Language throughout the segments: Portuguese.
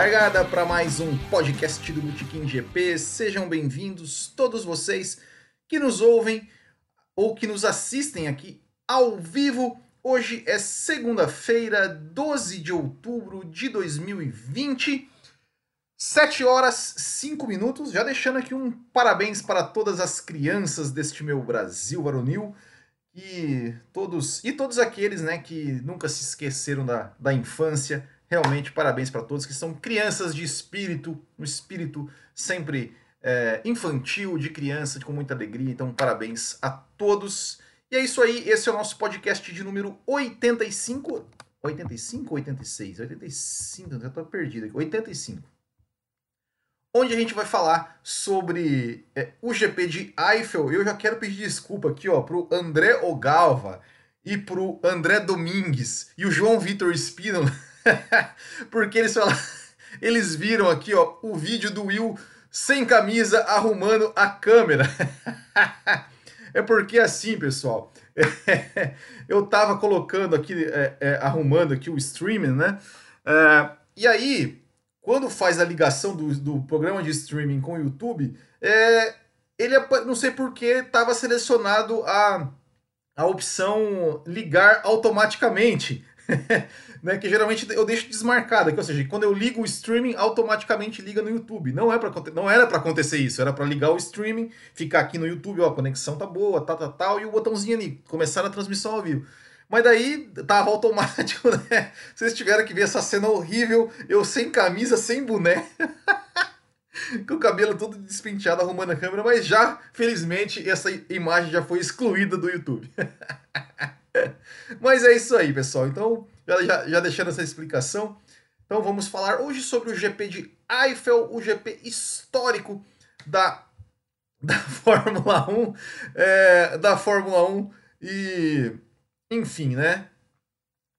Largada para mais um podcast do Botequim GP. Sejam bem-vindos todos vocês que nos ouvem ou que nos assistem aqui ao vivo. Hoje é segunda-feira, 12 de outubro de 2020. 7 horas 5 minutos, já deixando aqui um parabéns para todas as crianças deste meu Brasil varonil e todos e todos aqueles, né, que nunca se esqueceram da, da infância Realmente, parabéns para todos que são crianças de espírito, um espírito sempre é, infantil, de criança, com muita alegria. Então, parabéns a todos. E é isso aí, esse é o nosso podcast de número 85. 85 ou 86? 85, já estou perdido aqui. 85. Onde a gente vai falar sobre é, o GP de Eiffel. Eu já quero pedir desculpa aqui ó, pro André Ogalva e pro André Domingues e o João Vitor Espino. Porque eles falaram, eles viram aqui, ó, o vídeo do Will sem camisa arrumando a câmera. é porque assim, pessoal, eu tava colocando aqui, é, é, arrumando aqui o streaming, né? É, e aí, quando faz a ligação do, do programa de streaming com o YouTube, é, ele, não sei porquê, estava selecionado a, a opção ligar automaticamente. né, que geralmente eu deixo desmarcado, aqui, ou seja, quando eu ligo o streaming, automaticamente liga no YouTube. Não, é pra, não era para acontecer isso, era para ligar o streaming, ficar aqui no YouTube, ó, a conexão tá boa, tal, tal, tal, e o botãozinho ali, começar a transmissão ao vivo. Mas daí tava automático, né? Vocês tiveram que ver essa cena horrível, eu sem camisa, sem boné. com o cabelo todo despenteado arrumando a câmera, mas já, felizmente, essa imagem já foi excluída do YouTube. mas é isso aí, pessoal. Então, já, já deixando essa explicação. Então vamos falar hoje sobre o GP de Eiffel, o GP histórico da, da Fórmula 1, é, da Fórmula 1 e enfim, né?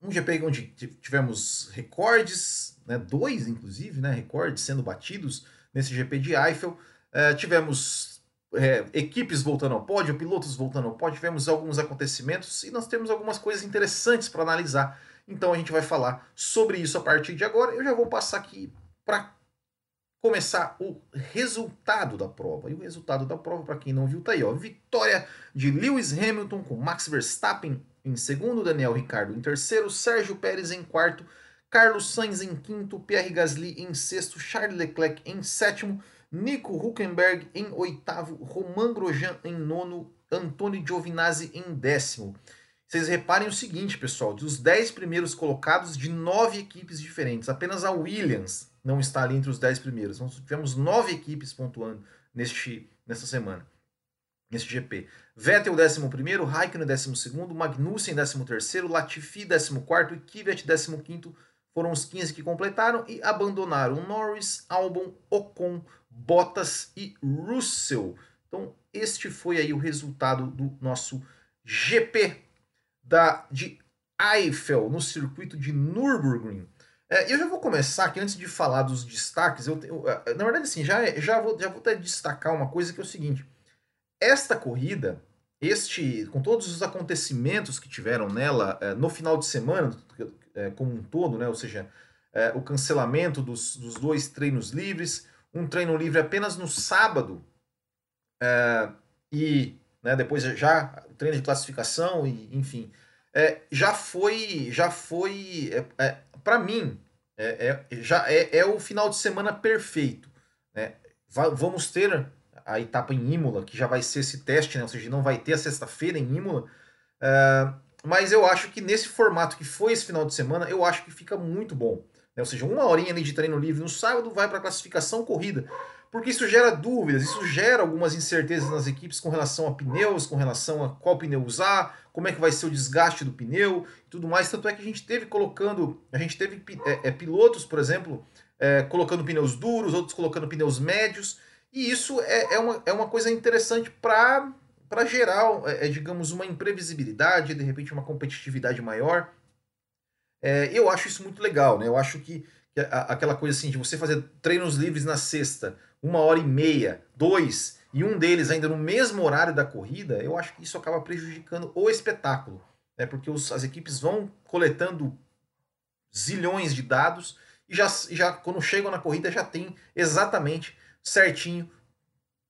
Um GP onde tivemos recordes, né? dois inclusive, né? Recordes sendo batidos nesse GP de Eiffel. É, tivemos é, equipes voltando ao pódio, pilotos voltando ao pódio, tivemos alguns acontecimentos e nós temos algumas coisas interessantes para analisar então a gente vai falar sobre isso a partir de agora. Eu já vou passar aqui para começar o resultado da prova. E o resultado da prova, para quem não viu, tá aí, ó. Vitória de Lewis Hamilton com Max Verstappen em segundo, Daniel Ricardo em terceiro, Sérgio Pérez em quarto, Carlos Sainz em quinto, Pierre Gasly em sexto, Charles Leclerc em sétimo, Nico Huckenberg em oitavo, Romain Grosjean em nono, Antônio Giovinazzi em décimo. Vocês reparem o seguinte, pessoal, dos 10 primeiros colocados de nove equipes diferentes, apenas a Williams não está ali entre os 10 primeiros. Nós tivemos nove equipes pontuando neste, nessa semana, nesse GP. Vettel 11 primeiro, Raikkonen 12 segundo, Magnussen 13 terceiro, Latifi 14 quarto e Kvyat 15 quinto foram os 15 que completaram e abandonaram Norris, Albon, Ocon, Bottas e Russell. Então, este foi aí o resultado do nosso GP da, de Eiffel no circuito de Nürburgring. É, eu já vou começar aqui, antes de falar dos destaques, eu, eu é, na verdade, assim, já, já, vou, já vou até destacar uma coisa que é o seguinte: esta corrida, este, com todos os acontecimentos que tiveram nela é, no final de semana, é, como um todo, né, ou seja, é, o cancelamento dos, dos dois treinos livres, um treino livre apenas no sábado, é, e né, depois já treino de classificação, e enfim é, já foi, já foi, é, é para mim, já é, o final de semana perfeito. Né? vamos ter a etapa em Imola, que já vai ser esse teste, né? ou seja, não vai ter a sexta-feira em Imola. Mas eu acho que nesse formato que foi esse final de semana, eu acho que fica muito bom. Né? Ou seja, uma horinha de treino livre no sábado vai para a classificação corrida porque isso gera dúvidas, isso gera algumas incertezas nas equipes com relação a pneus, com relação a qual pneu usar, como é que vai ser o desgaste do pneu e tudo mais. Tanto é que a gente teve colocando, a gente teve é, é, pilotos, por exemplo, é, colocando pneus duros, outros colocando pneus médios, e isso é, é, uma, é uma coisa interessante para para gerar, é, é, digamos, uma imprevisibilidade, de repente uma competitividade maior. É, eu acho isso muito legal, né? Eu acho que, que a, aquela coisa assim de você fazer treinos livres na sexta, uma hora e meia, dois, e um deles ainda no mesmo horário da corrida, eu acho que isso acaba prejudicando o espetáculo. Né? Porque os, as equipes vão coletando zilhões de dados e já, já quando chegam na corrida já tem exatamente certinho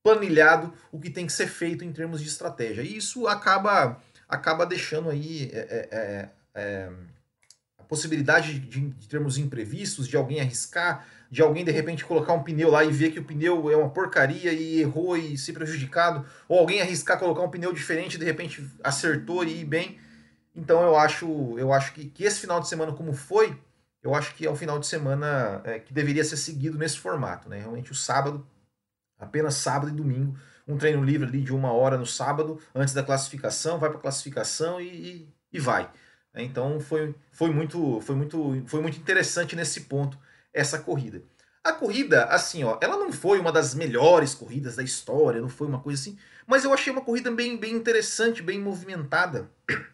planilhado o que tem que ser feito em termos de estratégia. E isso acaba, acaba deixando aí é, é, é, é possibilidade de, de termos imprevistos, de alguém arriscar, de alguém de repente colocar um pneu lá e ver que o pneu é uma porcaria e errou e se prejudicado, ou alguém arriscar colocar um pneu diferente e de repente acertou e ir bem. Então eu acho, eu acho que, que esse final de semana como foi, eu acho que é um final de semana é, que deveria ser seguido nesse formato, né? Realmente o sábado apenas sábado e domingo. Um treino livre ali de uma hora no sábado, antes da classificação, vai para a classificação e, e, e, vai. Então foi, foi, muito, foi, muito, foi muito interessante nesse ponto essa corrida. A corrida, assim, ó, ela não foi uma das melhores corridas da história, não foi uma coisa assim, mas eu achei uma corrida bem, bem interessante, bem movimentada.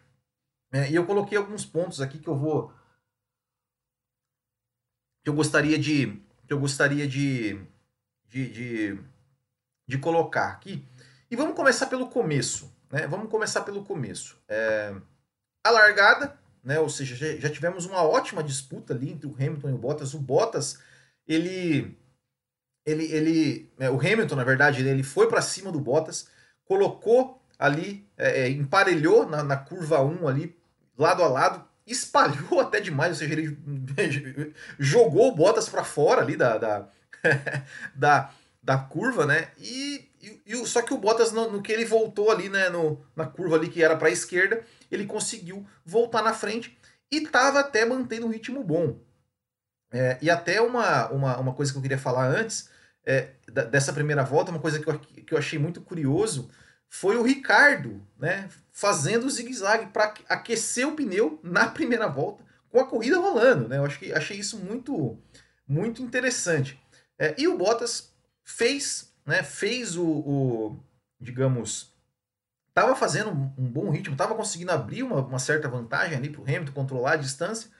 É, e eu coloquei alguns pontos aqui que eu vou. que eu gostaria de. que eu gostaria de, de, de de colocar aqui. E vamos começar pelo começo. Né? Vamos começar pelo começo. É, a largada, né? ou seja, já, tivemos uma ótima disputa ali entre o Hamilton e o Bottas. O Bottas, ele. ele, ele é, o Hamilton, na verdade, ele, ele foi para cima do Bottas, colocou ali, é, é emparelhou na, na curva 1 ali, lado a lado, espalhou até demais, ou seja, ele jogou o Bottas para fora ali da, da, da, da curva, né? E, e, e, só que o Bottas no, no, que ele voltou ali, né, no, na curva ali que era para a esquerda, ele conseguiu voltar na frente e estava até mantendo um ritmo bom. É, e até uma, uma, uma coisa que eu queria falar antes é, dessa primeira volta, uma coisa que eu, que eu achei muito curioso foi o Ricardo, né, fazendo o zigue-zague para aquecer o pneu na primeira volta com a corrida rolando, né? Eu acho que achei isso muito muito interessante. É, e o Bottas fez, né, fez o, o digamos, estava fazendo um, bom ritmo, estava conseguindo abrir uma, uma certa vantagem ali para o Hamilton controlar a distância,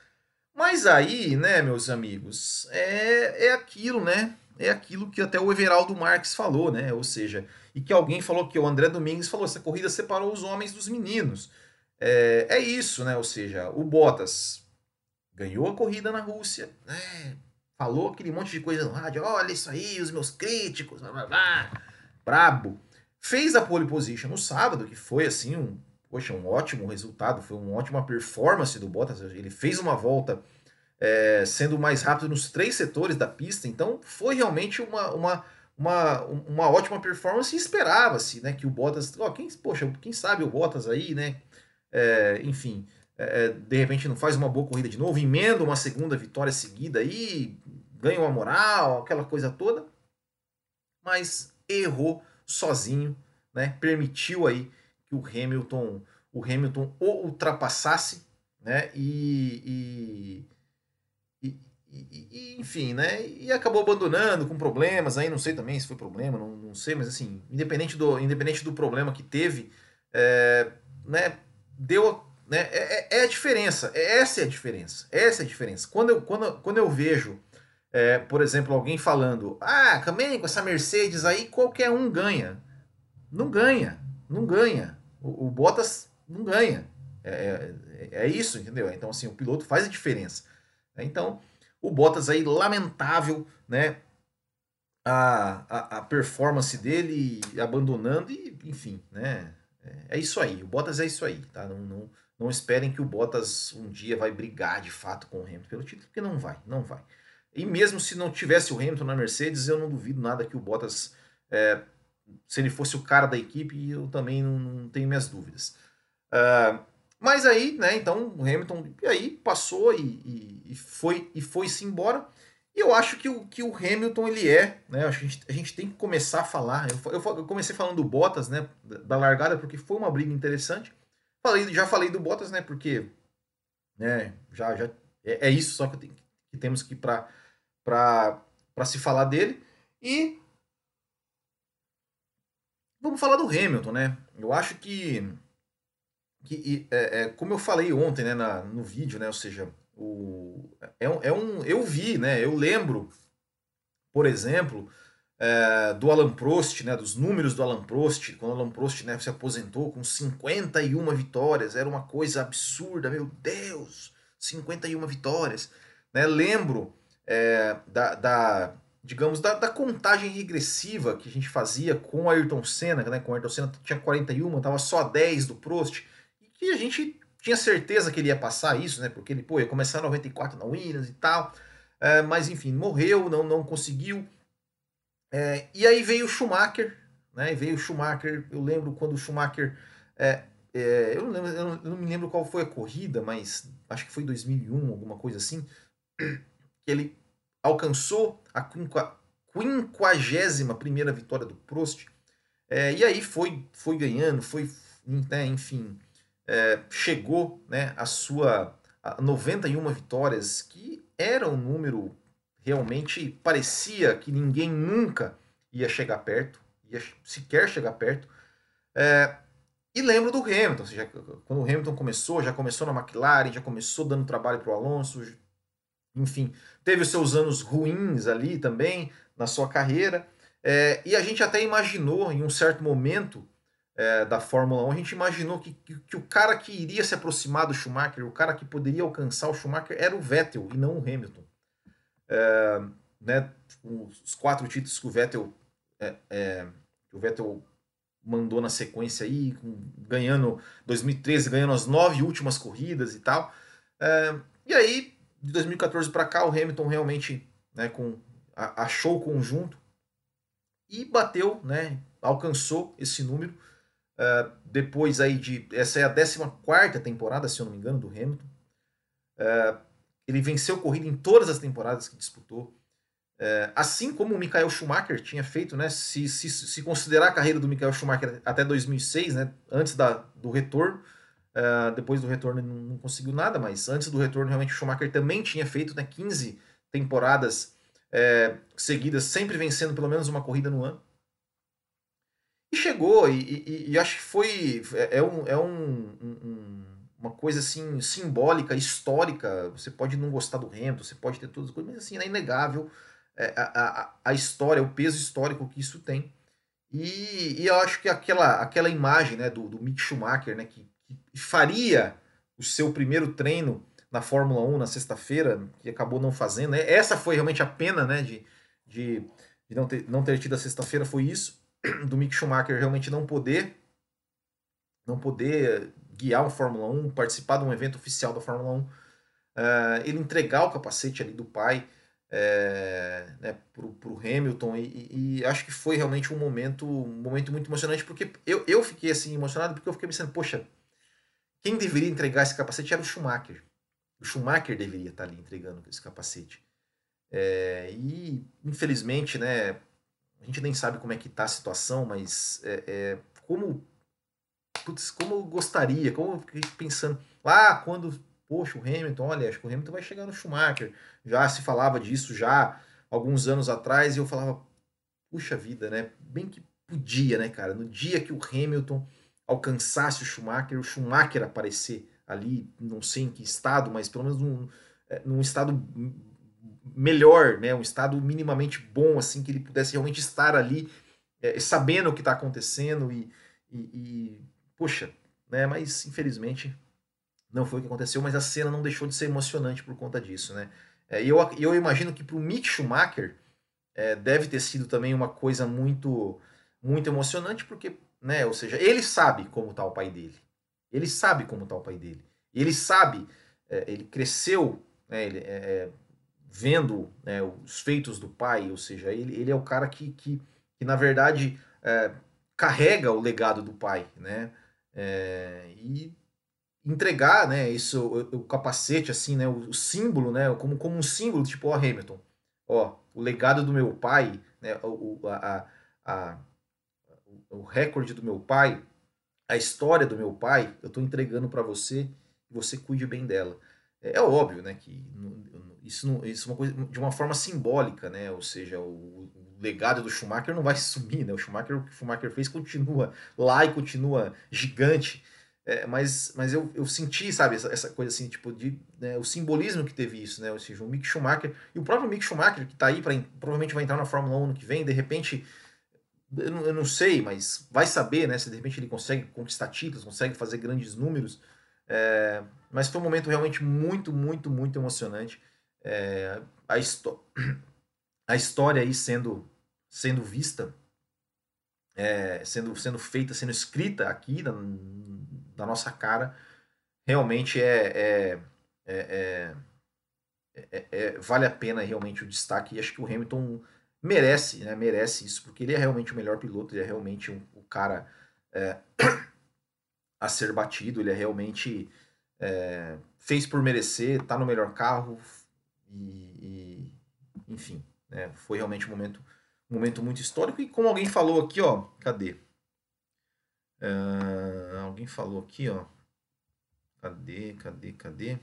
mas aí, né, meus amigos, é, é aquilo, né? É aquilo que até o Everaldo Marques falou, né? Ou seja, e que alguém falou que o André Domingues falou, essa corrida separou os homens dos meninos. É, é isso, né? Ou seja, o Bottas ganhou a corrida na Rússia, né? Falou aquele monte de coisa no rádio, olha isso aí, os meus críticos, blá blá blá, brabo. Fez a pole position no sábado, que foi assim um, poxa, um ótimo resultado, foi uma ótima performance do Bottas. Ele fez uma volta é, sendo mais rápido nos três setores da pista, então foi realmente uma, uma, uma, uma ótima performance e esperava-se né, que o Bottas, ó, quem, poxa, quem sabe o Bottas aí, né? É, enfim, é, é, de repente não faz uma boa corrida de novo, emenda uma segunda vitória seguida aí, ganha uma moral, aquela coisa toda, mas errou sozinho, né? Permitiu aí que o Hamilton, o Hamilton o ultrapassasse, né? E, e, e, e, enfim, né? E acabou abandonando com problemas aí, não sei também se foi problema, não, não sei, mas assim, independente do, independente do problema que teve, é, né? Deu né? É, é, é, a diferença, é, essa é a diferença. Essa é a diferença. Quando eu, quando, quando eu vejo, é, por exemplo, alguém falando, ah, também com essa Mercedes aí, qualquer um ganha. Não ganha, não ganha. O, o Bottas não ganha. É, é, é, isso, entendeu? Então, assim, o piloto faz a diferença. Então, o Bottas aí, lamentável, né? A, a, a performance dele abandonando e, enfim, né? É, é isso aí. O Bottas é isso aí, tá? Não, não, não esperem que o Bottas um dia vai brigar de fato com o Hamilton pelo título, porque não vai, não vai. E mesmo se não tivesse o Hamilton na Mercedes, eu não duvido nada que o Bottas, é, se ele fosse o cara da equipe, eu também não, não tenho minhas dúvidas. Uh, mas aí, né, então o Hamilton e aí passou e, e, e foi e foi-se embora. E eu acho que o, que o Hamilton ele é, né? A gente, a gente tem que começar a falar. Eu, eu, eu comecei falando do Bottas, né? Da largada, porque foi uma briga interessante. Falei, já falei do Bottas, né? Porque né, já, já é, é isso só que, tenho, que temos que para se falar dele. E vamos falar do Hamilton, né? Eu acho que, que é, é, como eu falei ontem, né, na, no vídeo, né? Ou seja, o, é, um, é um, eu vi, né? Eu lembro, por exemplo, é, do Alan Prost, né, dos números do Alan Prost, quando o Alan Prost né, se aposentou com 51 vitórias, era uma coisa absurda, meu Deus, 51 vitórias. Né? Lembro é, da, da, digamos, da, da, contagem regressiva que a gente fazia com o Ayrton Senna, né? Com o Ayrton Senna tinha 41, tava só 10 do Prost, e que a gente tinha certeza que ele ia passar isso, né? Porque ele, pô, ia começar em 94 na Williams e tal. É, mas enfim, morreu, não, não conseguiu. É, e aí veio o Schumacher, né? Veio o Schumacher, eu lembro quando o Schumacher. É, é eu, não lembro, eu, não, me lembro qual foi a corrida, mas acho que foi 2001, alguma coisa assim. Que ele alcançou a quinquagésima primeira vitória do Prost. É, e aí foi, foi ganhando, foi, né, enfim, é, chegou né, a sua a 91 vitórias, que era um número realmente parecia que ninguém nunca ia chegar perto, ia sequer chegar perto. É, e lembro do Hamilton, seja, quando o Hamilton começou, já começou na McLaren, já começou dando trabalho para o Alonso, enfim, teve os seus anos ruins ali também na sua carreira. É, e a gente até imaginou em um certo momento é, da Fórmula 1, a gente imaginou que, que, que, o cara que iria se aproximar do Schumacher, o cara que poderia alcançar o Schumacher era o Vettel e não o Hamilton. É, né, os quatro títulos que o Vettel, é, é o Vettel mandou na sequência aí, ganhando 2013, ganhando as nove últimas corridas e tal. É, e aí, de 2014 para cá, o Hamilton realmente né, com, achou o conjunto e bateu, né, alcançou esse número. Uh, depois aí de. Essa é a 14 temporada, se eu não me engano, do Hamilton. Uh, ele venceu corrida em todas as temporadas que disputou. Uh, assim como o Michael Schumacher tinha feito, né? Se, se, se considerar a carreira do Michael Schumacher até 2006, né? Antes da, do retorno. depois do retorno ele não, conseguiu nada, mas antes do retorno, realmente, o Schumacher também tinha feito né, 15 temporadas seguidas, sempre vencendo pelo menos uma corrida no ano. E chegou, e, e, e acho que foi. É, é, um, é um, um, uma coisa assim simbólica, histórica. Você pode não gostar do Hamilton, você pode ter todas as coisas, mas assim, é inegável é, a, a, a história, o peso histórico que isso tem. E, e eu acho que aquela, aquela imagem né, do, do Mick Schumacher, né, que, que faria o seu primeiro treino na Fórmula 1 na sexta-feira, que acabou não fazendo. Né? Essa foi realmente a pena né, de, de, de não, ter, não ter tido a sexta-feira, foi isso do Mick Schumacher realmente não poder não poder guiar um Fórmula 1, participar de um evento oficial da Fórmula 1, uh, eh, ele entregar o capacete ali do pai é, né, pro, pro Hamilton e, e, acho que foi realmente um momento um momento muito emocionante porque eu, eu fiquei assim emocionado porque eu fiquei pensando, poxa, quem deveria entregar esse capacete era o Schumacher. O Schumacher deveria estar ali entregando esse capacete. É, e infelizmente, né, a gente nem sabe como é que tá a situação, mas é, é, como, putz, como eu gostaria, como eu fiquei pensando, lá quando, poxa, o Hamilton, olha, acho que o Hamilton vai chegar no Schumacher, já se falava disso já alguns anos atrás, e eu falava, puxa vida, né, bem que podia, né, cara, no dia que o Hamilton alcançasse o Schumacher, o Schumacher aparecer ali, não sei em que estado, mas pelo menos num, é, num estado melhor, né, um estado minimamente bom, assim, que ele pudesse realmente estar ali é, sabendo o que está acontecendo e, e, e, poxa, né, mas infelizmente não foi o que aconteceu, mas a cena não deixou de ser emocionante por conta disso, né. É, eu, eu imagino que para o Mick Schumacher é, deve ter sido também uma coisa muito, muito emocionante, porque, né, ou seja, ele sabe como está o pai dele, ele sabe como está o pai dele, ele sabe, é, ele cresceu, né, ele, é, é vendo né, os feitos do pai, ou seja, ele, ele é o cara que, que, que na verdade, é, carrega o legado do pai, né? É, e entregar, né, isso, o, o, capacete, assim, né, o, o, símbolo, né, como, como um símbolo, tipo, ó, Hamilton, ó, o legado do meu pai, né, o, a, a, o recorde do meu pai, a história do meu pai, eu estou entregando para você você cuide bem dela. É, é óbvio, né, que isso, não, isso é uma coisa de uma forma simbólica, né? Ou seja, o, legado do Schumacher não vai sumir, né? O Schumacher, o que o Schumacher fez continua lá e continua gigante. É, mas mas eu, eu senti, sabe, essa, essa coisa assim, tipo, de, né, o simbolismo que teve isso, né? Ou seja, o Mick Schumacher e o próprio Mick Schumacher, que está aí, para provavelmente vai entrar na Fórmula 1 ano que vem, de repente, eu não, eu não sei, mas vai saber, né? Se de repente ele consegue conquistar títulos, consegue fazer grandes números. É, mas foi um momento realmente muito, muito, muito emocionante. é, a, a história aí sendo, sendo vista, é, sendo, sendo feita, sendo escrita aqui na, na nossa cara, realmente é, é, é, é, é vale a pena realmente o destaque. E acho que o Hamilton merece, né, merece isso, porque ele é realmente o melhor piloto, ele é realmente um, o cara a ser batido, ele é realmente fez por merecer, tá no melhor carro e, e enfim, né, foi realmente um momento, um momento muito histórico e como alguém falou aqui, ó, cadê? Uh, alguém falou aqui, ó. Cadê, cadê, cadê?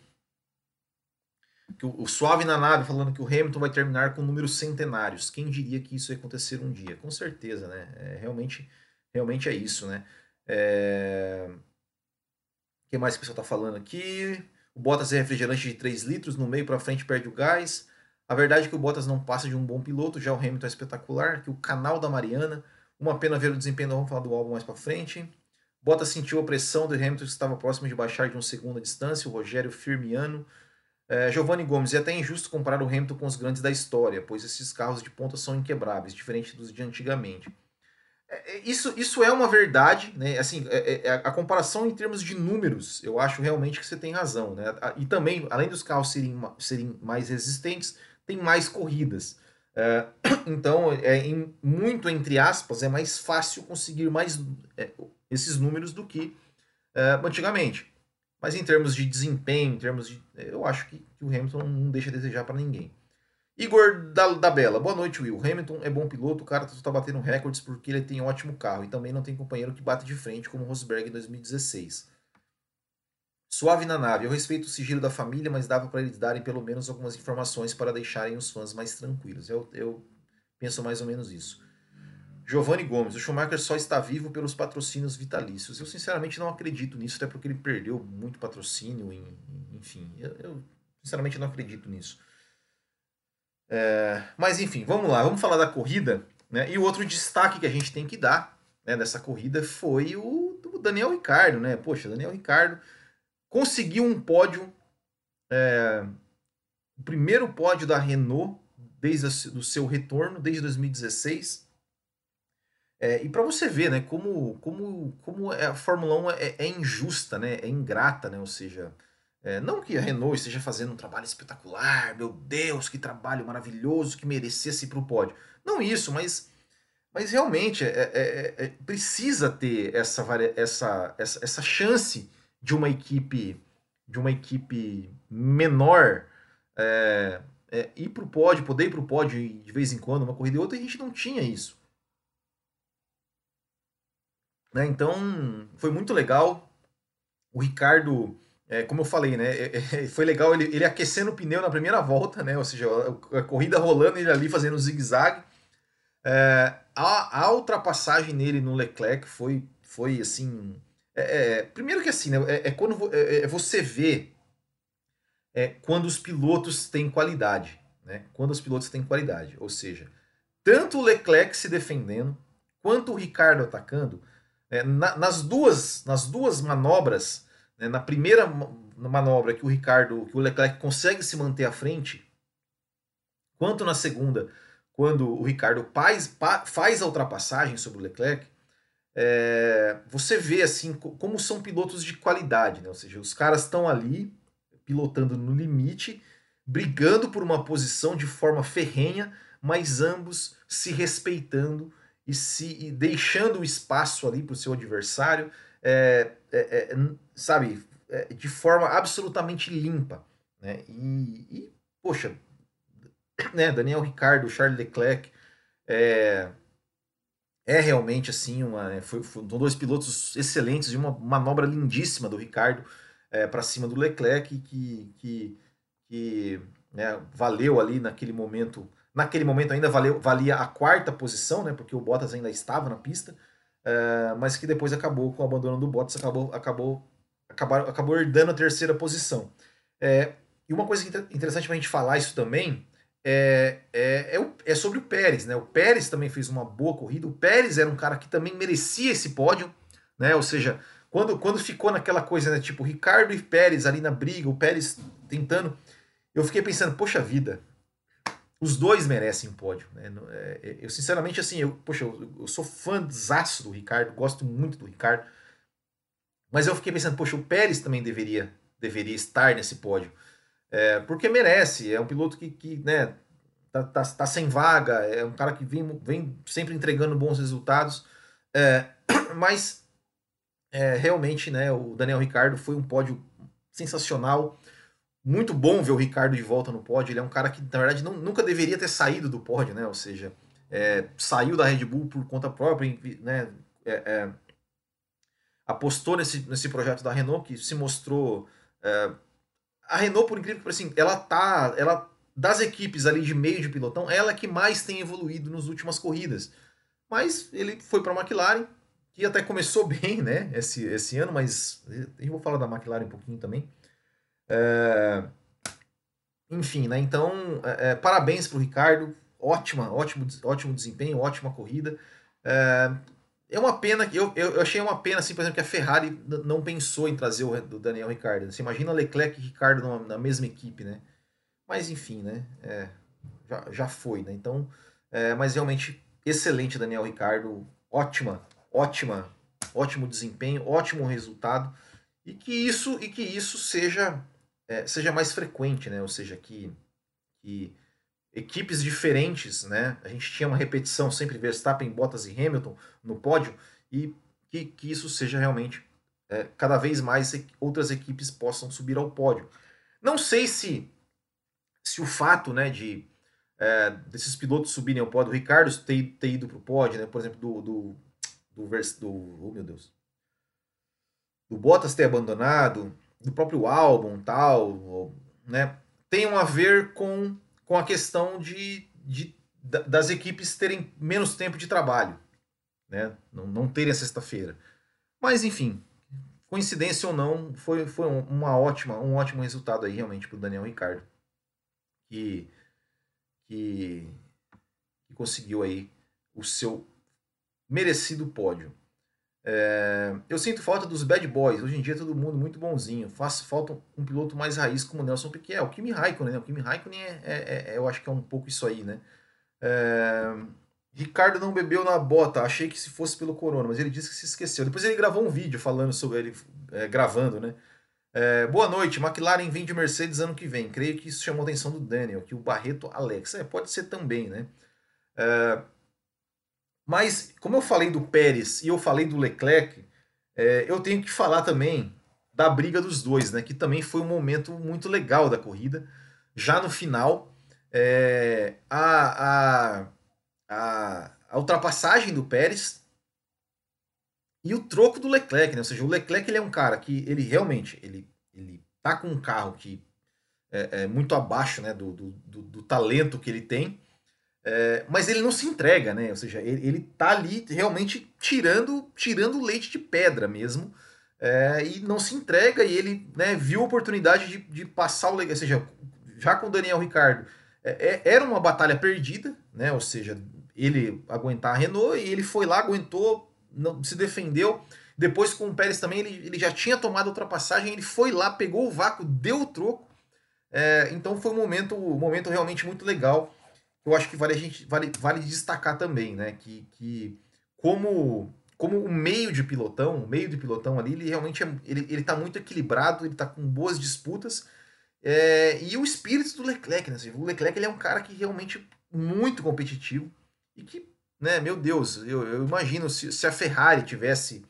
Que o, o, Suave na nave falando que o Hamilton vai terminar com números centenários. Quem diria que isso ia acontecer um dia? Com certeza, né? É, realmente, realmente é isso, né? É... O que mais que o pessoal tá falando aqui? O Bottas é refrigerante de 3 litros, no meio para frente perde o gás. A verdade é que o Bottas não passa de um bom piloto, já o Hamilton é espetacular. Que o canal da Mariana, uma pena ver o desempenho, vamos falar do álbum mais para frente. Bottas sentiu a pressão do Hamilton que estava próximo de baixar de um segundo a distância, o Rogério Firmiano. É, Giovanni Gomes, é até injusto comparar o Hamilton com os grandes da história, pois esses carros de ponta são inquebráveis, diferente dos de antigamente. É, é isso, isso é uma verdade, né? Assim, é, a comparação em termos de números, eu acho realmente que você tem razão, né? E também, além dos carros serem, serem mais resistentes, tem mais corridas. É, então, é, em, muito entre aspas, é mais fácil conseguir mais é, esses números do que é, antigamente. Mas em termos de desempenho, em termos de. Eu acho que, que o Hamilton não deixa a desejar para ninguém. Igor da, da Bela, boa noite, Will. Hamilton é bom piloto, o cara está batendo recordes porque ele tem um ótimo carro e também não tem companheiro que bate de frente como o Rosberg em 2016. Suave na nave, eu respeito o sigilo da família, mas dava para eles darem pelo menos algumas informações para deixarem os fãs mais tranquilos. Eu, eu penso mais ou menos isso. Giovanni Gomes, o Schumacher só está vivo pelos patrocínios vitalícios. Eu sinceramente não acredito nisso, até porque ele perdeu muito patrocínio, enfim. Eu, eu sinceramente não acredito nisso. É, mas enfim, vamos lá, vamos falar da corrida. Né? E o outro destaque que a gente tem que dar né, dessa corrida foi o, o Daniel Ricardo, né? Poxa, Daniel Ricardo conseguiu um pódio, é, o primeiro pódio da Renault desde o seu retorno, desde 2016. É, e para você ver, né, como, como, como é, a Fórmula 1 é, é, injusta, né, é ingrata, né, ou seja, é, não que a Renault esteja fazendo um trabalho espetacular, meu Deus, que trabalho maravilhoso, que merecesse para o pódio. Não isso, mas, mas realmente é, é, é, precisa ter essa, essa, essa, essa chance de uma equipe de uma equipe menor é, é, ir para o pódio, poder ir para o pódio de vez em quando, uma corrida e outra, a gente não tinha isso. Né? Então, foi muito legal. O Ricardo, é, como eu falei, né, é, é, foi legal ele, ele aquecendo o pneu na primeira volta, né, ou seja, a, a corrida rolando, ele ali fazendo zigue-zague. É, a, a ultrapassagem nele no Leclerc foi, foi assim, é, é, primeiro que assim, né, é, é quando é, é, você vê é, quando os pilotos têm qualidade. Né? Quando os pilotos têm qualidade. Ou seja, tanto o Leclerc se defendendo, quanto o Ricardo atacando, é, na, nas, duas, nas duas manobras, né, na primeira manobra que o Ricardo, que o Leclerc consegue se manter à frente, quanto na segunda, quando o Ricardo faz, faz a ultrapassagem sobre o Leclerc, é, você vê assim como são pilotos de qualidade, né? ou seja, os caras estão ali pilotando no limite, brigando por uma posição de forma ferrenha, mas ambos se respeitando e se e deixando o espaço ali para o seu adversário, é, é, é sabe, é, de forma absolutamente limpa. Né? E, e poxa, né, Daniel Ricardo, Charles Leclerc, é, é realmente assim uma né, foi, foram dois pilotos excelentes e uma manobra lindíssima do Ricardo é, para cima do Leclerc que que, que né, valeu ali naquele momento naquele momento ainda valeu, valia a quarta posição né porque o Bottas ainda estava na pista é, mas que depois acabou com o abandono do Bottas acabou acabou acabou, acabou herdando a terceira posição. É, e uma coisa interessante para a gente falar isso também é, é, é, é, sobre o Pérez, né? O Pérez também fez uma boa corrida. O Pérez era um cara que também merecia esse pódio, né? Ou seja, quando, quando ficou naquela coisa, né? Tipo, Ricardo e Pérez ali na briga, o Pérez tentando. eu fiquei pensando, poxa vida, os dois merecem pódio. Né? É, é, eu, sinceramente, assim, eu, poxa, eu, eu sou fãzaço do Ricardo, gosto muito do Ricardo. Mas eu fiquei pensando, poxa, o Pérez também deveria, deveria estar nesse pódio. É, porque merece, é um piloto que, que né, tá, tá, tá, sem vaga, é um cara que vem, vem sempre entregando bons resultados. É, mas é, realmente, né, o Daniel Ricardo foi um pódio sensacional muito bom ver o Ricardo de volta no pódio. Ele é um cara que, na verdade, não, nunca deveria ter saído do pódio, né? Ou seja, é, saiu da Red Bull por conta própria, né? É, é, apostou nesse, nesse projeto da Renault, que se mostrou. A Renault, por incrível que assim, ela tá. Ela, das equipes ali de meio de pilotão, ela é que mais tem evoluído nas últimas corridas. Mas ele foi para a McLaren, que até começou bem, né? Esse, esse ano, mas eu vou falar da McLaren um pouquinho também. É... Enfim, né? Então, é parabéns para o Ricardo. Ótima, ótimo, ótimo desempenho, ótima corrida. É, é uma pena que eu, eu, achei uma pena, assim, por exemplo, que a Ferrari não pensou em trazer o do Daniel Ricardo. Você imagina Leclerc e Ricardo numa, na mesma equipe, né? Mas enfim, né? É, já, já foi, né? Então, é, mas realmente excelente Daniel Ricardo, ótima, ótima, ótimo desempenho, ótimo resultado e que isso e que isso seja é, seja mais frequente, né? Ou seja, que, que equipes diferentes, né? A gente tinha uma repetição sempre Verstappen, Bottas e Hamilton no pódio e que, que isso seja realmente é, cada vez mais outras equipes possam subir ao pódio. Não sei se se o fato, né, de é, desses pilotos subirem ao pódio, o Ricardo ter, ter ido para o pódio, né? Por exemplo, do do do, do oh meu Deus, do Bottas ter abandonado, do próprio álbum tal, né, tenham a ver com, com a questão de, de, das equipes terem menos tempo de trabalho, né, não, não terem a sexta-feira. Mas, enfim, coincidência ou não, foi, foi uma ótima, um ótimo resultado aí realmente para o Daniel Ricardo, que, que, que conseguiu aí o seu merecido pódio. É, eu sinto falta dos bad boys. Hoje em dia todo mundo muito bonzinho. Faz falta um piloto mais raiz como o Nelson Piquet. É, o Kimi Raikkonen, né? O Kimi Raikkonen é, é, é, eu acho que é um pouco isso aí, né? É, Ricardo não bebeu na bota. Achei que se fosse pelo corona, mas ele disse que se esqueceu. Depois ele gravou um vídeo falando sobre ele é, gravando, né? É, boa noite. McLaren vem de Mercedes ano que vem. Creio que isso chamou a atenção do Daniel, que o Barreto Alex. É, pode ser também, né? Mas, como eu falei do Pérez e eu falei do Leclerc, é, eu tenho que falar também da briga dos dois, né? Que também foi um momento muito legal da corrida. Já no final, é, a, a, a, a, ultrapassagem do Pérez e o troco do Leclerc, né? Ou seja, o Leclerc ele é um cara que ele realmente ele, ele tá com um carro que é, é muito abaixo né, do, do, do, do talento que ele tem é, mas ele não se entrega, né? Ou seja, ele, ele tá ali realmente tirando tirando leite de pedra mesmo. É, e não se entrega e ele né, viu a oportunidade de, de passar o legado. Ou seja, já com o Daniel Ricardo, é, é, era uma batalha perdida, né? Ou seja, ele aguentar a Renault e ele foi lá, aguentou, não se defendeu. Depois com o Pérez também, ele, ele já tinha tomado a ultrapassagem, ele foi lá, pegou o vácuo, deu o troco. É, então foi um momento, um momento realmente muito legal eu acho que vale a gente vale, vale destacar também, né? Que, que como como o meio de pilotão, o meio de pilotão ali, ele realmente é, ele, ele tá muito equilibrado, ele tá com boas disputas. É, e o espírito do Leclerc, né? O Leclerc ele é um cara que realmente muito competitivo e que, né, meu Deus, eu, eu imagino se, se a Ferrari tivesse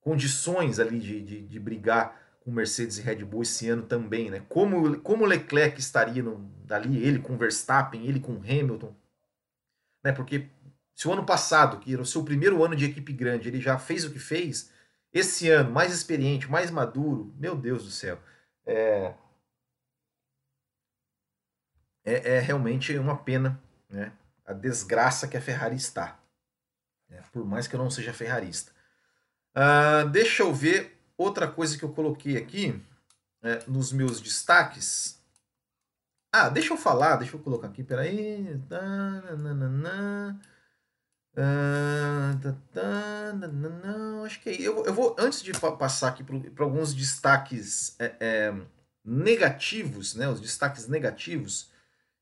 condições ali de, de, de brigar com Mercedes e Red Bull esse ano também, né? Como como Leclerc estaria no, dali, ele com Verstappen, ele com Hamilton, né? Porque se o ano passado, que era o seu primeiro ano de equipe grande, ele já fez o que fez, esse ano mais experiente, mais maduro, meu Deus do céu, é é, é realmente uma pena, né? A desgraça que a Ferrari está, né? por mais que eu não seja ferrarista. Uh, deixa eu ver Outra coisa que eu coloquei aqui é, nos meus destaques. Ah, deixa eu falar, deixa eu colocar aqui, peraí. Acho que é, eu, eu vou, antes de passar aqui para alguns destaques é, é, negativos, né, os destaques negativos,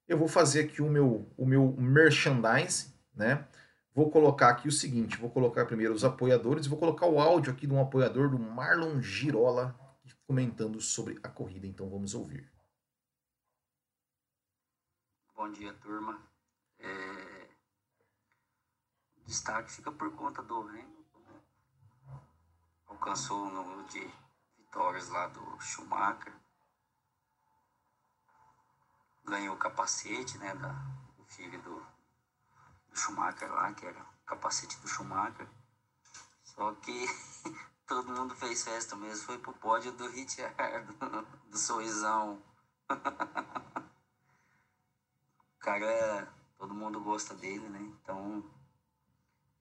eu vou fazer aqui o meu, o meu merchandise, né? Vou colocar aqui o seguinte, vou colocar primeiro os apoiadores, vou colocar o áudio aqui de um apoiador do Marlon Girola comentando sobre a corrida, então vamos ouvir. Bom dia, turma. É... O destaque fica por conta do Hamilton, né? Alcançou o número de vitórias lá do Schumacher ganhou o capacete, né, da, do filho do, do Schumacher lá, que era o capacete do Schumacher. Só que todo mundo fez festa mesmo, foi pro pódio do Richard, do sorrisão. o cara, todo mundo gosta dele, né? Então,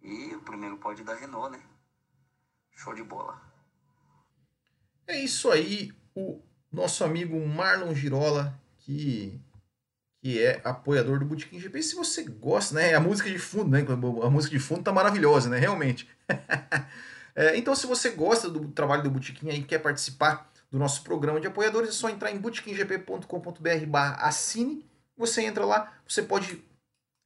e o primeiro pódio da Renault, né? Show de bola. É isso aí, o nosso amigo Marlon Girola, que que é apoiador do Botequim GP. Se você gosta, né? A música de fundo, né? A música de fundo tá maravilhosa, né? Realmente. é, então, se você gosta do trabalho do Botequim e quer participar do nosso programa de apoiadores, é só entrar em botequimgp.com.br barra assine. Você entra lá, você pode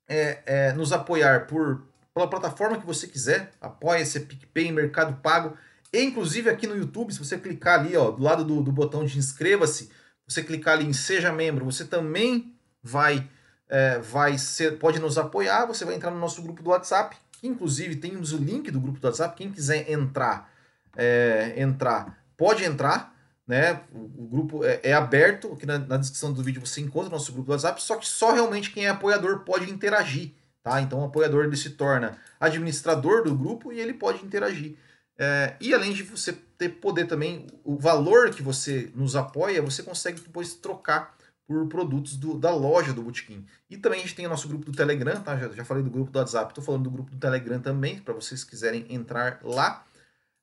é, é, nos apoiar por, pela plataforma que você quiser. Apoia-se, PicPay, Mercado Pago. E, inclusive aqui no YouTube, se você clicar ali, ó, do lado do, do botão de inscreva-se, você clicar ali em Seja Membro, você também vai, é, vai ser, pode nos apoiar, você vai entrar no nosso grupo do WhatsApp, que inclusive temos o link do grupo do WhatsApp, quem quiser entrar, é, entrar, pode entrar, né? O, o grupo é, é, aberto, aqui na, na, descrição do vídeo você encontra o nosso grupo do WhatsApp, só que só realmente quem é apoiador pode interagir, tá? Então o apoiador ele se torna administrador do grupo e ele pode interagir. É, e além de você ter poder também, o valor que você nos apoia, você consegue depois trocar por produtos do, da loja do Botequim. E também a gente tem o nosso grupo do Telegram, tá? Já, já falei do grupo do WhatsApp, estou falando do grupo do Telegram também, para vocês quiserem entrar lá.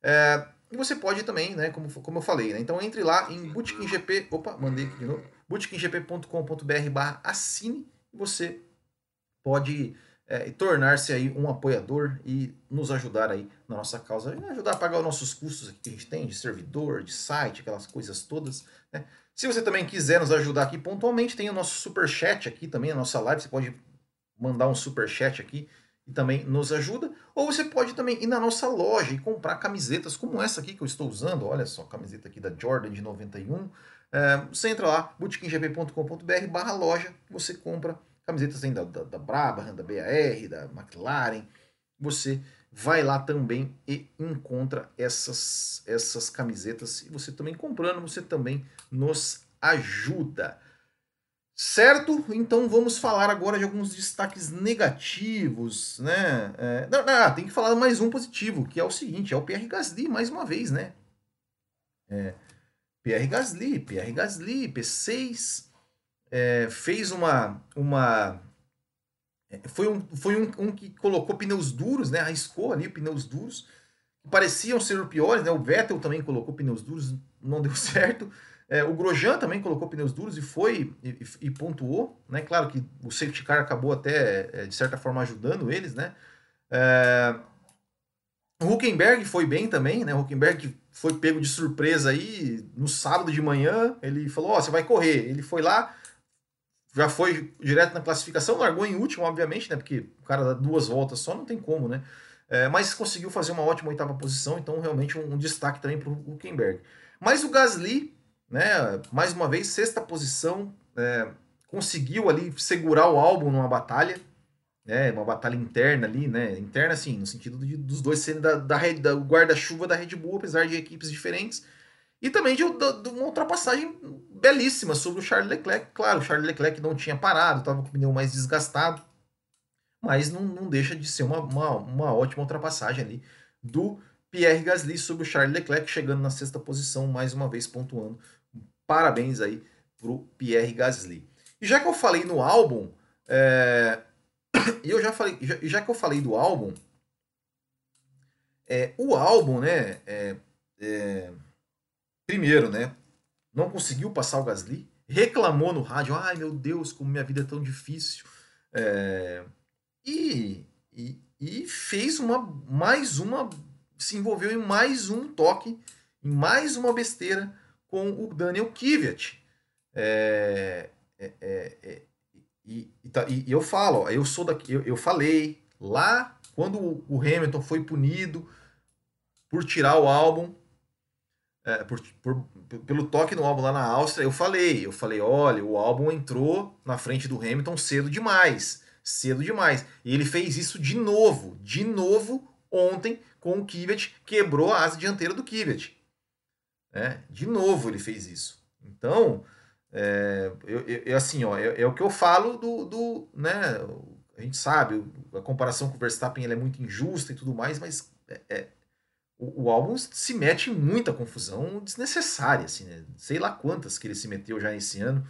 É, e você pode também, né, como, como eu falei, né? Então entre lá em GP, opa, mandei aqui de novo, botequimgp.com.br barra assine, você pode é, tornar-se aí um apoiador e nos ajudar aí na nossa causa, ajudar a pagar os nossos custos que a gente tem de servidor, de site, aquelas coisas todas, né? Se você também quiser nos ajudar aqui pontualmente, tem o nosso super chat aqui também, a nossa live, você pode mandar um super chat aqui e também nos ajuda. Ou você pode também ir na nossa loja e comprar camisetas como essa aqui que eu estou usando. Olha só, camiseta aqui da Jordan de 91. É, você entra lá, bootkinggp.com.br barra loja, você compra camisetas ainda da, da, da Brabham, da BAR, da McLaren. Você vai lá também e encontra essas, essas camisetas. E você também comprando, você também nos ajuda. Certo? Então vamos falar agora de alguns destaques negativos, né? É, não, não, tem que falar mais um positivo, que é o seguinte, é o Pierre Gasly, mais uma vez, né? É, Pierre Gasly, Pierre Gasly, P6, é, fez uma, uma foi um, foi um, um, que colocou pneus duros, né? Arriscou ali pneus duros, que pareciam ser piores, né? O Vettel também colocou pneus duros, não deu certo. É, o Grosjean também colocou pneus duros e foi e, e, pontuou, né? Claro que o safety car acabou até, é, de certa forma, ajudando eles, né? É... O Huckenberg foi bem também, né? O Huckenberg foi pego de surpresa aí no sábado de manhã. Ele falou: Ó, oh, você vai correr. Ele foi lá, já foi direto na classificação, largou em último, obviamente, né? Porque o cara dá duas voltas só, não tem como, né? É, mas conseguiu fazer uma ótima oitava posição, então realmente um, um destaque também para o Huckenberg. Mas o Gasly, né? Mais uma vez, sexta posição, é, conseguiu ali segurar o álbum numa batalha, né? Uma batalha interna ali, né? Interna, assim, no sentido de, dos dois sendo da, da, da guarda-chuva da Red Bull, apesar de equipes diferentes. E também de, de, uma ultrapassagem belíssima sobre o Charles Leclerc. Claro, o Charles Leclerc não tinha parado, estava com o pneu mais desgastado, mas não, não deixa de ser uma, uma, uma, ótima ultrapassagem ali do Pierre Gasly sobre o Charles Leclerc, chegando na sexta posição, mais uma vez pontuando. Parabéns aí pro Pierre Gasly. E já que eu falei no álbum, é... e eu já falei, já, já, que eu falei do álbum, é, o álbum, né, é, é primeiro, né? Não conseguiu passar o Gasly, reclamou no rádio, ai meu Deus, como minha vida é tão difícil. É, e, e, e, fez uma mais uma, se envolveu em mais um toque, em mais uma besteira com o Daniel Kvyat. É, é, é, é e, e, tá, e, eu falo, eu sou daqui, eu, eu falei lá quando o Hamilton foi punido por tirar o álbum, é, por, por, pelo toque no álbum lá na Áustria, eu falei, eu falei, olha, o álbum entrou na frente do Hamilton cedo demais, cedo demais. E ele fez isso de novo, de novo ontem com o Kvyat, quebrou a asa dianteira do Kvyat. É, de novo ele fez isso. Então, é, eu, eu, assim, ó, é, é, o que eu falo do, do, né, a gente sabe, a comparação com o Verstappen é muito injusta e tudo mais, mas é, é, o, álbum se mete em muita confusão desnecessária, assim, né? Sei lá quantas que ele se meteu já esse ano.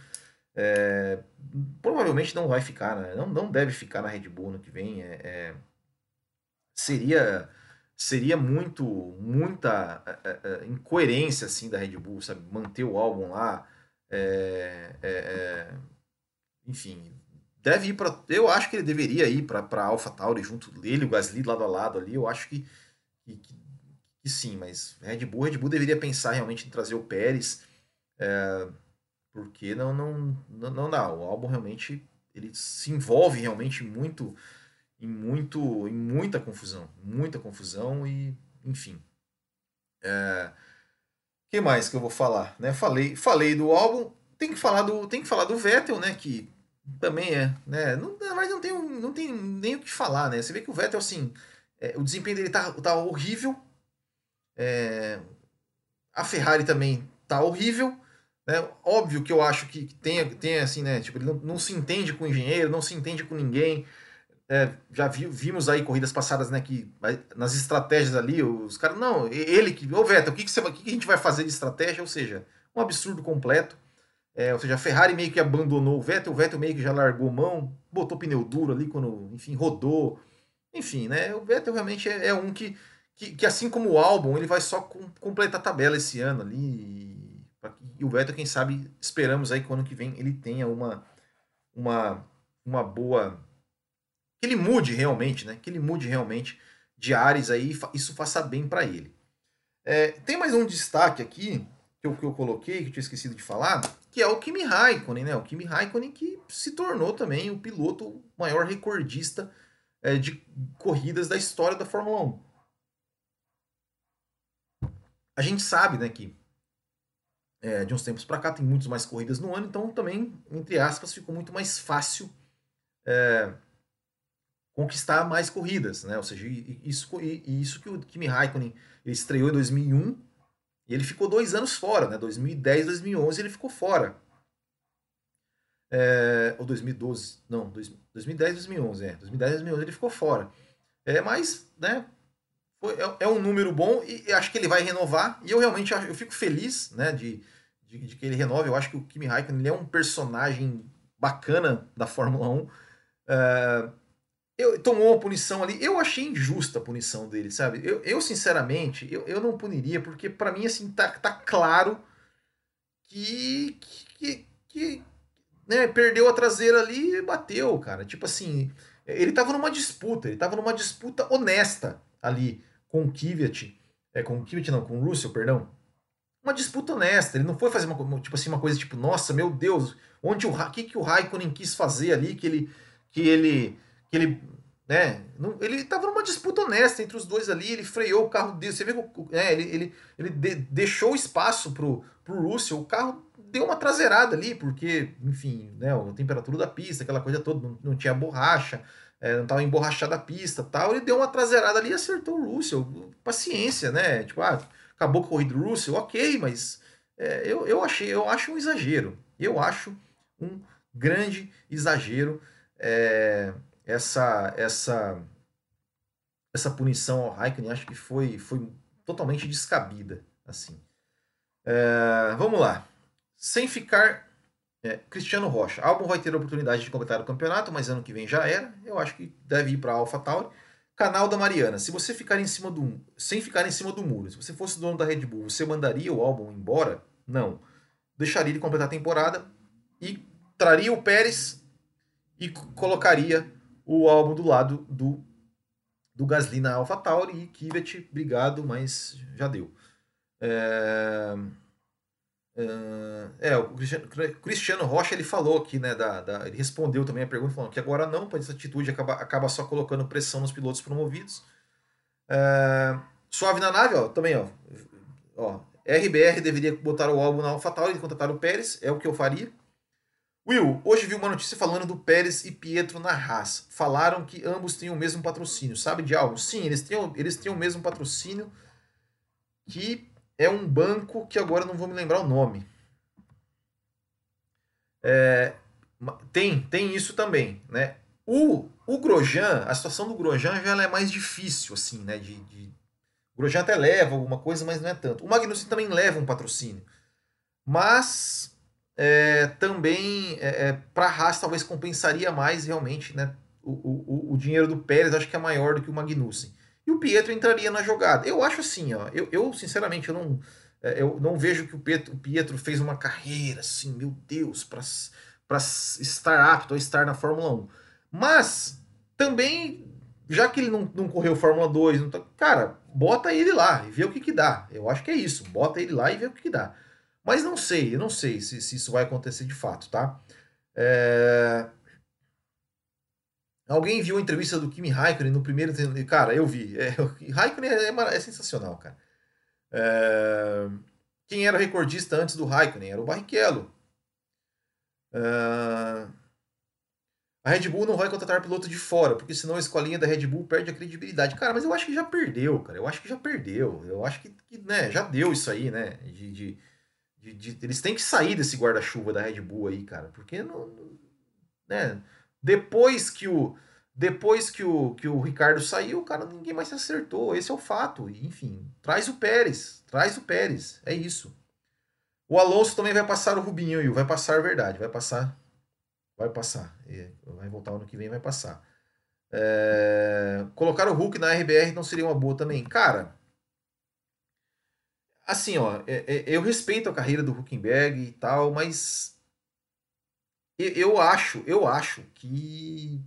É, provavelmente não vai ficar, né? não, não deve ficar na Red Bull no que vem. É, é seria seria muito muita é, incoerência assim da Red Bull, sabe? Manter o álbum lá. enfim, deve ir para. Eu acho que ele deveria ir para Alpha Tauri junto dele, o Gasly lado a lado ali. Eu acho que, que, que, sim, mas Red Bull, Red Bull deveria pensar realmente em trazer o Pérez, é, porque não, não, não, não dá. O álbum realmente ele se envolve realmente muito em muito em muita confusão, muita confusão e enfim. É, que mais que eu vou falar, né? Falei, falei do álbum, tem que falar do tem que falar do Vettel, né? Que também é, né? Não, verdade não tem, não tem nem o que falar, né? Você vê que o Vettel, assim, é, o desempenho dele tá, tá horrível. É, a Ferrari também tá horrível. Né? Óbvio que eu acho que tem, tem assim, né? Tipo, ele não, não se entende com o engenheiro, não se entende com ninguém. É, já vi, vimos aí corridas passadas, né? Que nas estratégias ali, os caras, não, ele que, ô Vettel, o que, que, você, o que a gente vai fazer de estratégia? Ou seja, um absurdo completo. É, ou seja, a Ferrari meio que abandonou o Vettel, o Vettel meio que já largou mão, botou pneu duro ali quando, enfim, rodou. Enfim, né? O Vettel realmente é, é um que, que, que, assim como o álbum, ele vai só com, completar a tabela esse ano ali. E, o Vettel, quem sabe, esperamos aí que o ano que vem ele tenha uma, uma, uma boa. Que ele mude realmente, né? Que ele mude realmente de ares aí e isso faça bem para ele. É, tem mais um destaque aqui que eu, que eu coloquei, que eu tinha esquecido de falar, que é o Kimi Raikkonen, né? O Kimi Raikkonen que se tornou também o piloto maior recordista é, de corridas da história da Fórmula 1. A gente sabe, né, que é, de uns tempos para cá tem muitas mais corridas no ano, então também, entre aspas, ficou muito mais fácil é, conquistar mais corridas, né? Ou seja, isso, isso que o Kimi Raikkonen estreou em 2001 e ele ficou dois anos fora, né? 2010, 2011 ele ficou fora. É, ou 2012, não, 2010, 2011, é. 2010, 2011 ele ficou fora. É, mas, né, é, é, um número bom e acho que ele vai renovar. E eu realmente eu fico feliz, né, de, de, de que ele renove. Eu acho que o Kimi Raikkonen ele é um personagem bacana da Fórmula 1. É, eu, tomou uma punição ali. Eu achei injusta a punição dele, sabe? Eu, eu sinceramente, eu, eu não puniria, porque para mim, assim, tá, tá claro que, que, que né, perdeu a traseira ali e bateu, cara. Tipo assim, ele tava numa disputa, ele tava numa disputa honesta ali com o Kvyat, é, com o Kvyat não, com o Russell, perdão. Uma disputa honesta, ele não foi fazer uma, tipo assim, uma coisa tipo, nossa, meu Deus, onde o que, que o Raikkonen quis fazer ali, que ele, que ele que ele, né, não, ele estava numa disputa honesta entre os dois ali, ele freou o carro dele, você vê que é, ele, ele, ele de, deixou espaço pro, pro Russell, o carro deu uma traseirada ali, porque, enfim, né, a temperatura da pista, aquela coisa toda, não, não tinha borracha, é, não estava emborrachada a pista tal, ele deu uma traseirada ali e acertou o Russell, paciência, né, tipo, ah, acabou a corrida do Russell, ok, mas é, eu, eu achei, eu acho um exagero, eu acho um grande exagero, é, essa essa essa punição ao Raikkonen acho que foi, foi totalmente descabida. assim. É, vamos lá. Sem ficar. É, Cristiano Rocha. Albon vai ter a oportunidade de completar o campeonato, mas ano que vem já era. Eu acho que deve ir para a AlphaTauri. Canal da Mariana. Se você ficar em cima do. Sem ficar em cima do muro, se você fosse dono da Red Bull, você mandaria o Albon embora? Não. Deixaria ele completar a temporada e traria o Pérez e colocaria o álbum do lado do, do Gasly na AlphaTauri e Kvyat, obrigado, mas já deu. É... Uh, é, o Cristiano, Cristiano, Rocha ele falou aqui, né? Da, da, ele respondeu também a pergunta, falando que agora não, pois essa atitude acaba, acaba só colocando pressão nos pilotos promovidos. Uh, suave na nave, ó, também, ó. ó RBR deveria botar o álbum na AlphaTauri e contratar o Pérez, é o que eu faria. Will, hoje vi uma notícia falando do Pérez e Pietro na Haas. Falaram que ambos têm o mesmo patrocínio. Sabe de algo? Sim, eles têm, eles têm o mesmo patrocínio que é um banco que agora não vou me lembrar o nome. É, tem, tem isso também, né? O, o Grosjean, a situação do Grosjean já é mais difícil, assim, né? De, de... O Grosjean até leva alguma coisa, mas não é tanto. O Magnussen também leva um patrocínio. Mas é, também, é, é para a Haas, talvez compensaria mais realmente, né? O, o, o dinheiro do Pérez acho que é maior do que o Magnussen e o Pietro entraria na jogada. Eu acho assim, ó, eu, eu sinceramente eu não, é, eu não vejo que o Pietro, o Pietro fez uma carreira assim, meu Deus, para estar apto a estar na Fórmula 1. Mas também, já que ele não, não correu Fórmula 2, não tá, cara, bota ele lá e vê o que, que dá. Eu acho que é isso, bota ele lá e vê o que, que dá. Mas não sei, eu não sei se, se isso vai acontecer de fato, tá? É... Alguém viu a entrevista do Kimi Raikkonen no primeiro. Cara, eu vi. É, Raikkonen é, é, é sensacional, cara. É, quem era recordista antes do Raikkonen? Era o Barrichello. É, a Red Bull não vai contratar piloto de fora, porque senão a escolinha da Red Bull perde a credibilidade. Cara, mas eu acho que já perdeu, cara. Eu acho que já perdeu. Eu acho que, que né, já deu isso aí, né? De, de, de, de eles têm que sair desse guarda-chuva da Red Bull aí, cara. Porque não. Né? Depois que o depois que o, que o Ricardo saiu, cara, ninguém mais se acertou. Esse é o fato. Enfim, traz o Pérez. Traz o Pérez. É isso. O Alonso também vai passar o Rubinho, e vai passar verdade. Vai passar. Vai passar. Vai voltar ano que vem, vai passar. É... Colocar o Hulk na RBR não seria uma boa também. Cara, assim, ó, é, é, eu respeito a carreira do Huckenberg e tal, mas eu acho, eu acho que,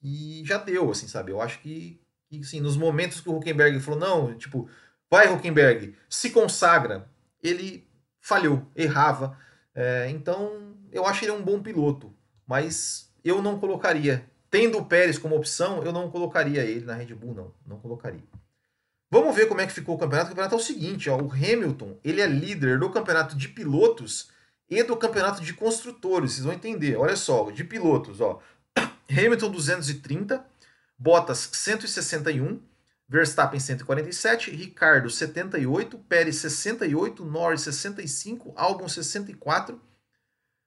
que já deu, assim, sabe? Eu acho que, que assim, nos momentos que o Huckenberg falou, não, tipo, vai Huckenberg, se consagra, ele falhou, errava. É, então, eu acho ele um bom piloto, mas eu não colocaria, tendo o Pérez como opção, eu não colocaria ele na Red Bull, não, não colocaria. Vamos ver como é que ficou o campeonato. O campeonato é o seguinte, ó, o Hamilton, ele é líder do campeonato de pilotos e do campeonato de construtores. Vocês vão entender. Olha só, de pilotos, ó. Hamilton 230, Bottas 161, Verstappen 147, Ricardo 78, Pérez 68, Norris 65, Albon 64,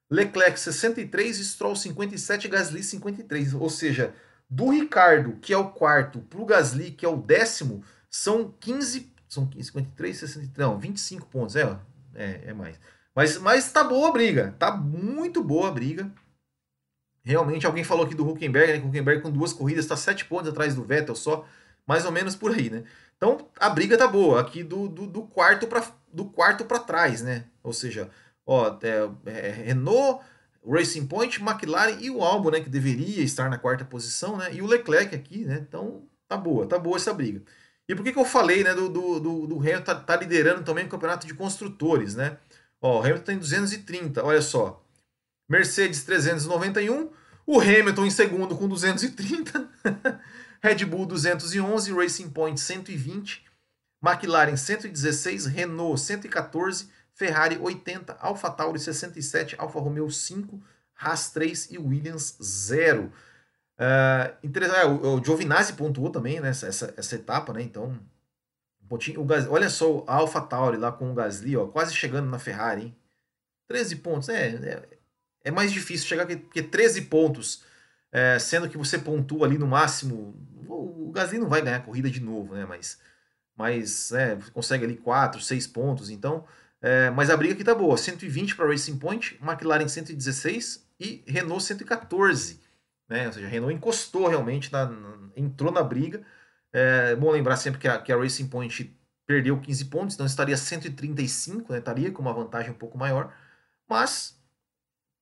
Leclerc 63, Stroll 57, Gasly 53. Ou seja, do Ricardo, que é o quarto, para o Gasly, que é o décimo, são 15, são 15, 53, 63, não, 25 pontos, é, é, é mais. Mas, mas tá boa a briga. Tá muito boa a briga. Realmente, alguém falou aqui do Huckenberg, né? O Huckenberg com duas corridas está sete pontos atrás do Vettel só. Mais ou menos por aí, né? Então, a briga tá boa. Aqui do, do, do quarto para do quarto para trás, né? Ou seja, ó, é, é, Renault, Racing Point, McLaren e o Albon, né? Que deveria estar na quarta posição, né? E o Leclerc aqui, né? Então, tá boa, tá boa essa briga. E por que, que eu falei, né? Do, do, do, do Hamilton tá, tá liderando também o campeonato de construtores, né? Ó, o Hamilton tem 230, olha só. Mercedes 391, o Hamilton em segundo com 230, Red Bull 211, Racing Point 120, McLaren 116, Renault 114, Ferrari 80, AlphaTauri 67, Alfa Romeo 5, Haas 3 e Williams 0. Uh, interessante, é, o, o Giovinazzi pontuou também né, essa etapa, né? Então o Gasly, olha só a Alpha Tauri lá com o Gasly, ó, quase chegando na Ferrari, hein? 13 pontos, é, é, é mais difícil chegar que, porque 13 pontos, é, sendo que você pontua ali no máximo, o, o Gasly não vai ganhar a corrida de novo, né? Mas, mas é, consegue ali 4, 6 pontos, então, é, mas a briga aqui tá boa, 120 para Racing Point, McLaren 116 e Renault 114, né? Ou seja, a Renault encostou realmente, na, na entrou na briga, é bom lembrar sempre que a, que a Racing Point perdeu 15 pontos, então estaria 135, né, estaria com uma vantagem um pouco maior, mas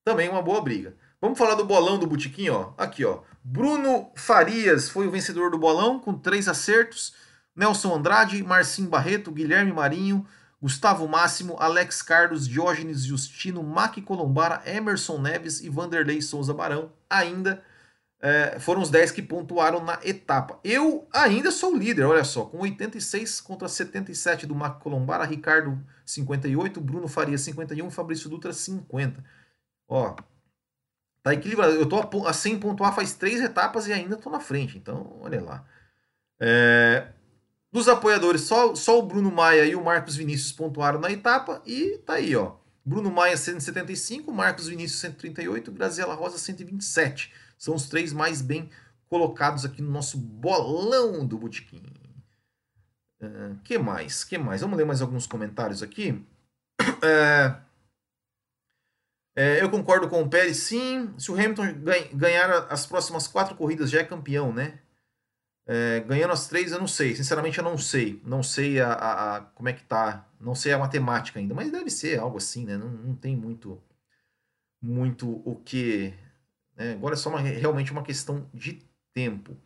também uma boa briga. Vamos falar do bolão do Botequim, ó. Aqui, ó. Bruno Farias foi o vencedor do bolão com três acertos. Nelson Andrade, Marcinho Barreto, Guilherme Marinho, Gustavo Máximo, Alex Carlos, Diógenes Justino, Mac Colombara, Emerson Neves e Vanderlei Souza Barão ainda é, foram os 10 que pontuaram na etapa. Eu ainda sou líder, olha só, com 86 contra 77 do Mac Colombara, Ricardo 58, Bruno Faria 51, Fabrício Dutra 50. Ó, tá equilibrado. Eu tô a 100 pontuar faz três etapas e ainda tô na frente, então olha lá. É, dos apoiadores, só, só o Bruno Maia e o Marcos Vinícius pontuaram na etapa e tá aí, ó. Bruno Maia 175, Marcos Vinícius 138, Graziela Rosa 127. São os três mais bem colocados aqui no nosso bolão do Botequim. Uh, que mais? Que mais? Vamos ler mais alguns comentários aqui. É, é, eu concordo com o Pérez, sim. Se o Hamilton ganhar as próximas quatro corridas, já é campeão, né? É, ganhando as três, eu não sei. Sinceramente, eu não sei. Não sei a, a, a, como é que tá. Não sei a matemática ainda, mas deve ser algo assim, né? Não, não tem muito, muito o que. Né? Agora é só uma, realmente uma questão de tempo.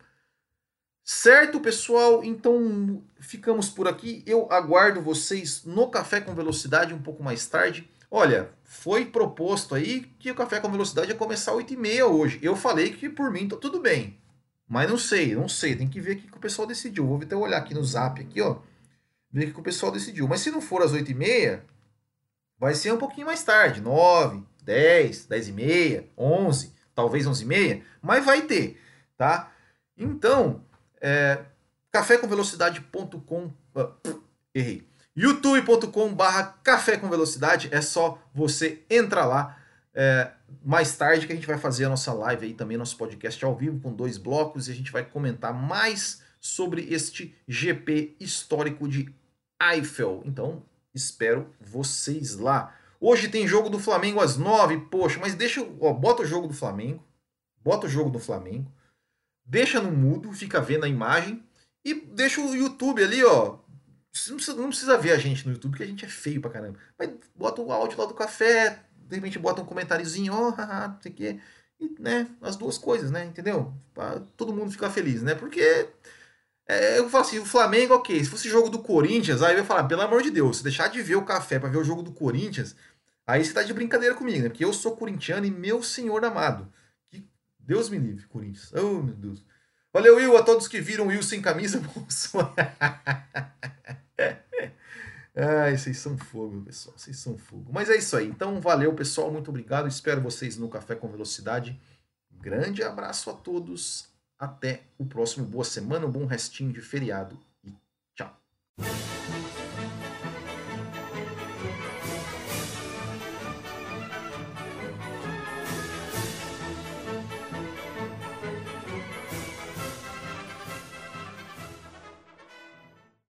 Certo, pessoal? Então ficamos por aqui. Eu aguardo vocês no Café com Velocidade um pouco mais tarde. Olha, foi proposto aí que o Café com Velocidade ia começar às 8h30 hoje. Eu falei que por mim tá tudo bem. Mas não sei, não sei. Tem que ver o que o pessoal decidiu. Vou até olhar aqui no zap, aqui, ó. Ver o que o pessoal decidiu. Mas se não for às 8h30, vai ser um pouquinho mais tarde. 9, 10, 10 e meia, 11, talvez 11 e meia. Mas vai ter, tá? Então, é, cafécomvelocidade.com... Uh, errei. youtube.com barra café com velocidade. É só você entrar lá. É, mais tarde que a gente vai fazer a nossa live aí também, nosso podcast ao vivo com dois blocos e a gente vai comentar mais sobre este GP histórico de Eiffel. Então, espero vocês lá. Hoje tem jogo do Flamengo às nove, poxa, mas deixa, ó, bota o jogo do Flamengo, bota o jogo do Flamengo, deixa no mudo, fica vendo a imagem e deixa o YouTube ali, ó. Não precisa, não precisa ver a gente no YouTube, porque a gente é feio pra caramba. Mas bota o áudio lá do café, de repente bota um comentáriozinho, ó, oh, haha, não sei o quê. E, né, as duas coisas, né, entendeu? Pra todo mundo ficar feliz, né? Porque é, eu falo assim, o Flamengo, ok, se fosse jogo do Corinthians, aí eu ia falar, pelo amor de Deus, se deixar de ver o café para ver o jogo do Corinthians, aí você tá de brincadeira comigo, né? Porque eu sou corintiano e meu senhor amado. Que Deus me livre, Corinthians. Oh, meu Deus. Valeu, Will, a todos que viram Will sem camisa. Ai, vocês são fogo, pessoal. Vocês são fogo. Mas é isso aí. Então, valeu, pessoal. Muito obrigado. Espero vocês no Café com Velocidade. Grande abraço a todos. Até o próximo. Boa semana, um bom restinho de feriado e tchau.